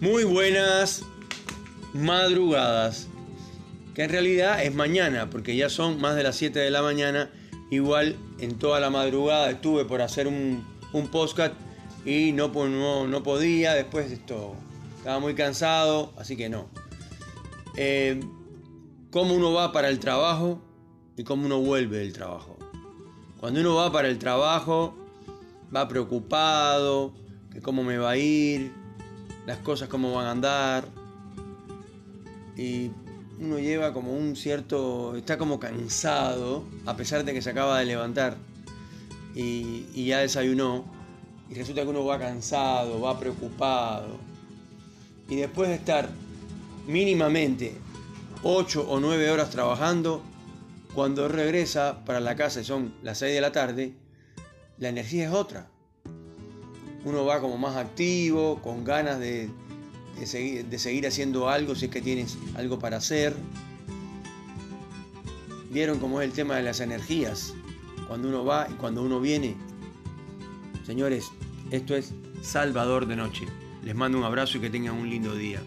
Muy buenas madrugadas. Que en realidad es mañana, porque ya son más de las 7 de la mañana. Igual en toda la madrugada estuve por hacer un, un podcast y no, no, no podía. Después esto estaba muy cansado, así que no. Eh, cómo uno va para el trabajo y cómo uno vuelve del trabajo. Cuando uno va para el trabajo, va preocupado, que cómo me va a ir, las cosas cómo van a andar. Y uno lleva como un cierto, está como cansado, a pesar de que se acaba de levantar y, y ya desayunó. Y resulta que uno va cansado, va preocupado. Y después de estar mínimamente 8 o 9 horas trabajando, cuando regresa para la casa y son las 6 de la tarde, la energía es otra uno va como más activo, con ganas de, seguir, de seguir haciendo algo si es que tienes algo para hacer. Vieron cómo es el tema de las energías, cuando uno va y cuando uno viene. Señores, esto es Salvador de Noche. Les mando un abrazo y que tengan un lindo día.